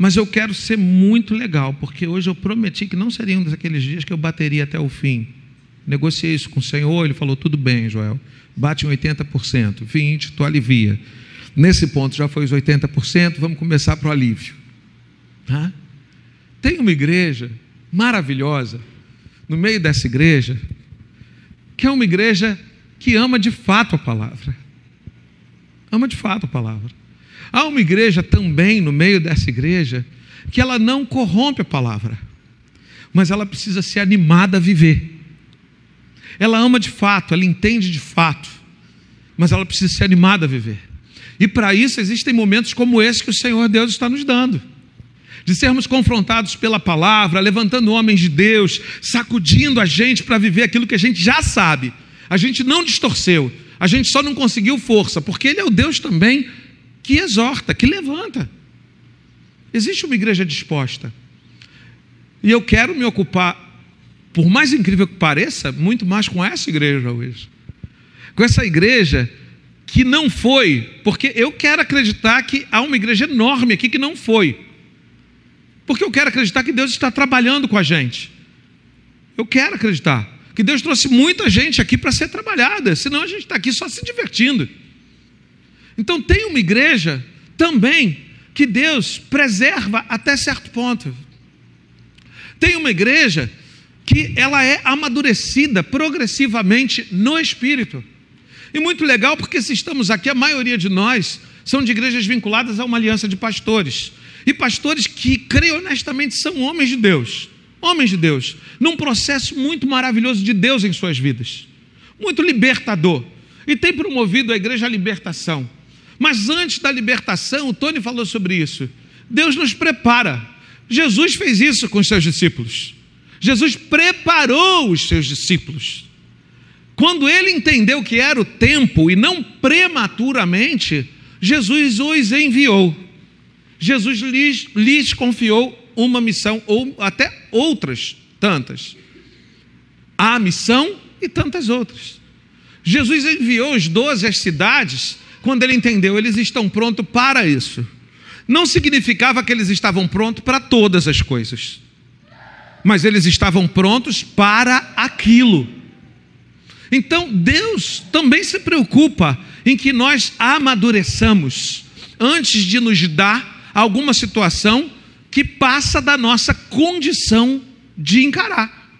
Mas eu quero ser muito legal, porque hoje eu prometi que não seria um daqueles dias que eu bateria até o fim. Negociei isso com o Senhor, ele falou: tudo bem, Joel, bate em 80%, 20%, tu alivia. Nesse ponto já foi os 80%, vamos começar para o alívio. Tá? Tem uma igreja maravilhosa, no meio dessa igreja, que é uma igreja que ama de fato a palavra. Ama de fato a palavra. Há uma igreja também no meio dessa igreja que ela não corrompe a palavra, mas ela precisa ser animada a viver. Ela ama de fato, ela entende de fato, mas ela precisa ser animada a viver. E para isso existem momentos como esse que o Senhor Deus está nos dando. De sermos confrontados pela palavra, levantando homens de Deus, sacudindo a gente para viver aquilo que a gente já sabe. A gente não distorceu, a gente só não conseguiu força, porque Ele é o Deus também que exorta, que levanta. Existe uma igreja disposta. E eu quero me ocupar, por mais incrível que pareça, muito mais com essa igreja hoje. Com essa igreja que não foi, porque eu quero acreditar que há uma igreja enorme aqui que não foi. Porque eu quero acreditar que Deus está trabalhando com a gente. Eu quero acreditar que Deus trouxe muita gente aqui para ser trabalhada, senão a gente está aqui só se divertindo. Então tem uma igreja também que Deus preserva até certo ponto. Tem uma igreja que ela é amadurecida progressivamente no espírito. E muito legal, porque se estamos aqui, a maioria de nós são de igrejas vinculadas a uma aliança de pastores. E pastores que, creio honestamente, são homens de Deus. Homens de Deus. Num processo muito maravilhoso de Deus em suas vidas. Muito libertador. E tem promovido a igreja a libertação. Mas antes da libertação, o Tony falou sobre isso. Deus nos prepara. Jesus fez isso com os seus discípulos. Jesus preparou os seus discípulos. Quando ele entendeu que era o tempo e não prematuramente, Jesus os enviou. Jesus lhes, lhes confiou uma missão, ou até outras tantas. A missão e tantas outras. Jesus enviou os doze às cidades, quando ele entendeu, eles estão prontos para isso. Não significava que eles estavam prontos para todas as coisas, mas eles estavam prontos para aquilo. Então, Deus também se preocupa em que nós amadureçamos antes de nos dar alguma situação que passa da nossa condição de encarar.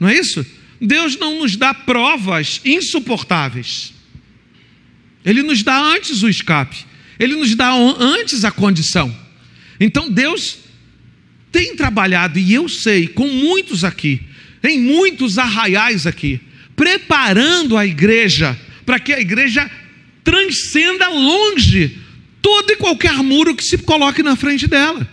Não é isso? Deus não nos dá provas insuportáveis. Ele nos dá antes o escape. Ele nos dá antes a condição. Então Deus tem trabalhado, e eu sei, com muitos aqui, em muitos arraiais aqui, preparando a igreja para que a igreja transcenda longe todo e qualquer muro que se coloque na frente dela.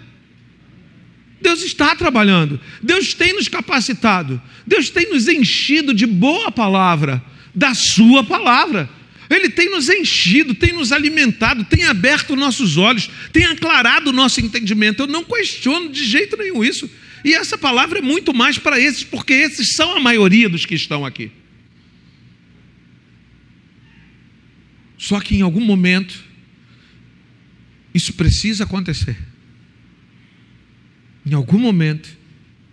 Deus está trabalhando, Deus tem nos capacitado, Deus tem nos enchido de boa palavra, da Sua palavra. Ele tem nos enchido, tem nos alimentado, tem aberto nossos olhos, tem aclarado o nosso entendimento. Eu não questiono de jeito nenhum isso. E essa palavra é muito mais para esses, porque esses são a maioria dos que estão aqui. Só que em algum momento, isso precisa acontecer. Em algum momento,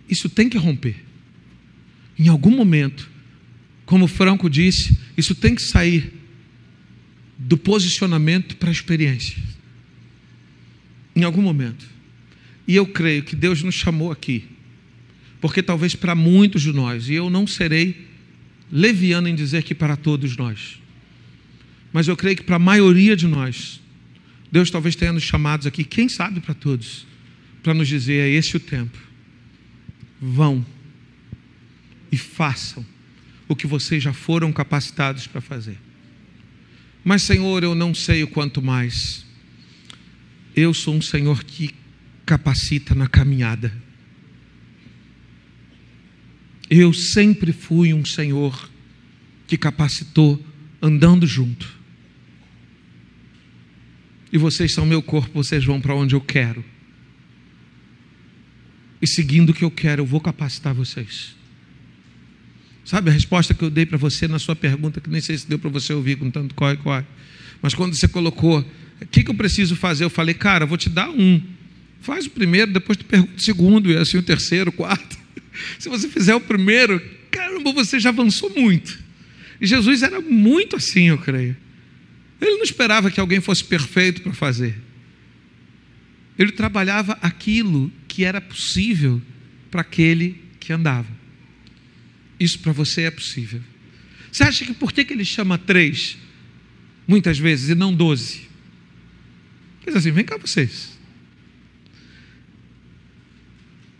isso tem que romper. Em algum momento, como Franco disse, isso tem que sair do posicionamento para a experiência. Em algum momento. E eu creio que Deus nos chamou aqui, porque talvez para muitos de nós, e eu não serei leviano em dizer que para todos nós, mas eu creio que para a maioria de nós, Deus talvez tenha nos chamados aqui, quem sabe para todos, para nos dizer: é esse o tempo. Vão e façam o que vocês já foram capacitados para fazer. Mas, Senhor, eu não sei o quanto mais. Eu sou um Senhor que capacita na caminhada. Eu sempre fui um Senhor que capacitou andando junto e vocês são meu corpo, vocês vão para onde eu quero. E seguindo o que eu quero, eu vou capacitar vocês. Sabe a resposta que eu dei para você na sua pergunta, que nem sei se deu para você ouvir com tanto corre-corre. Mas quando você colocou, o que, que eu preciso fazer? Eu falei, cara, eu vou te dar um. Faz o primeiro, depois tu pergunta o segundo, e assim o terceiro, o quarto. Se você fizer o primeiro, caramba, você já avançou muito. E Jesus era muito assim, eu creio. Ele não esperava que alguém fosse perfeito para fazer. Ele trabalhava aquilo que era possível para aquele que andava. Isso para você é possível. Você acha que por que, que ele chama três, muitas vezes, e não doze? Diz assim: vem cá vocês.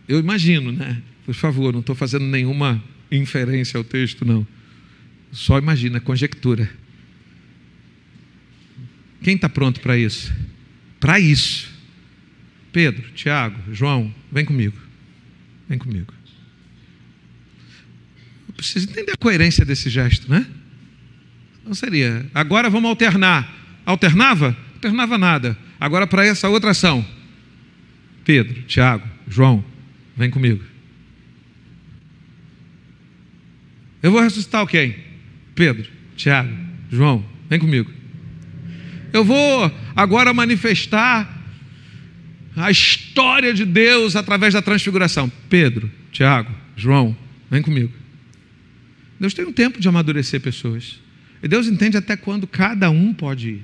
Eu imagino, né? Por favor, não estou fazendo nenhuma inferência ao texto, não. Só imagina, conjectura. Quem está pronto para isso? Para isso. Pedro, Tiago, João, vem comigo. Vem comigo. Eu preciso entender a coerência desse gesto, né? Não seria. Agora vamos alternar. Alternava? Alternava nada. Agora para essa outra ação. Pedro, Tiago, João, vem comigo. Eu vou ressuscitar quem? Pedro, Tiago, João, vem comigo. Eu vou agora manifestar a história de Deus através da transfiguração. Pedro, Tiago, João, vem comigo. Deus tem um tempo de amadurecer pessoas. E Deus entende até quando cada um pode ir.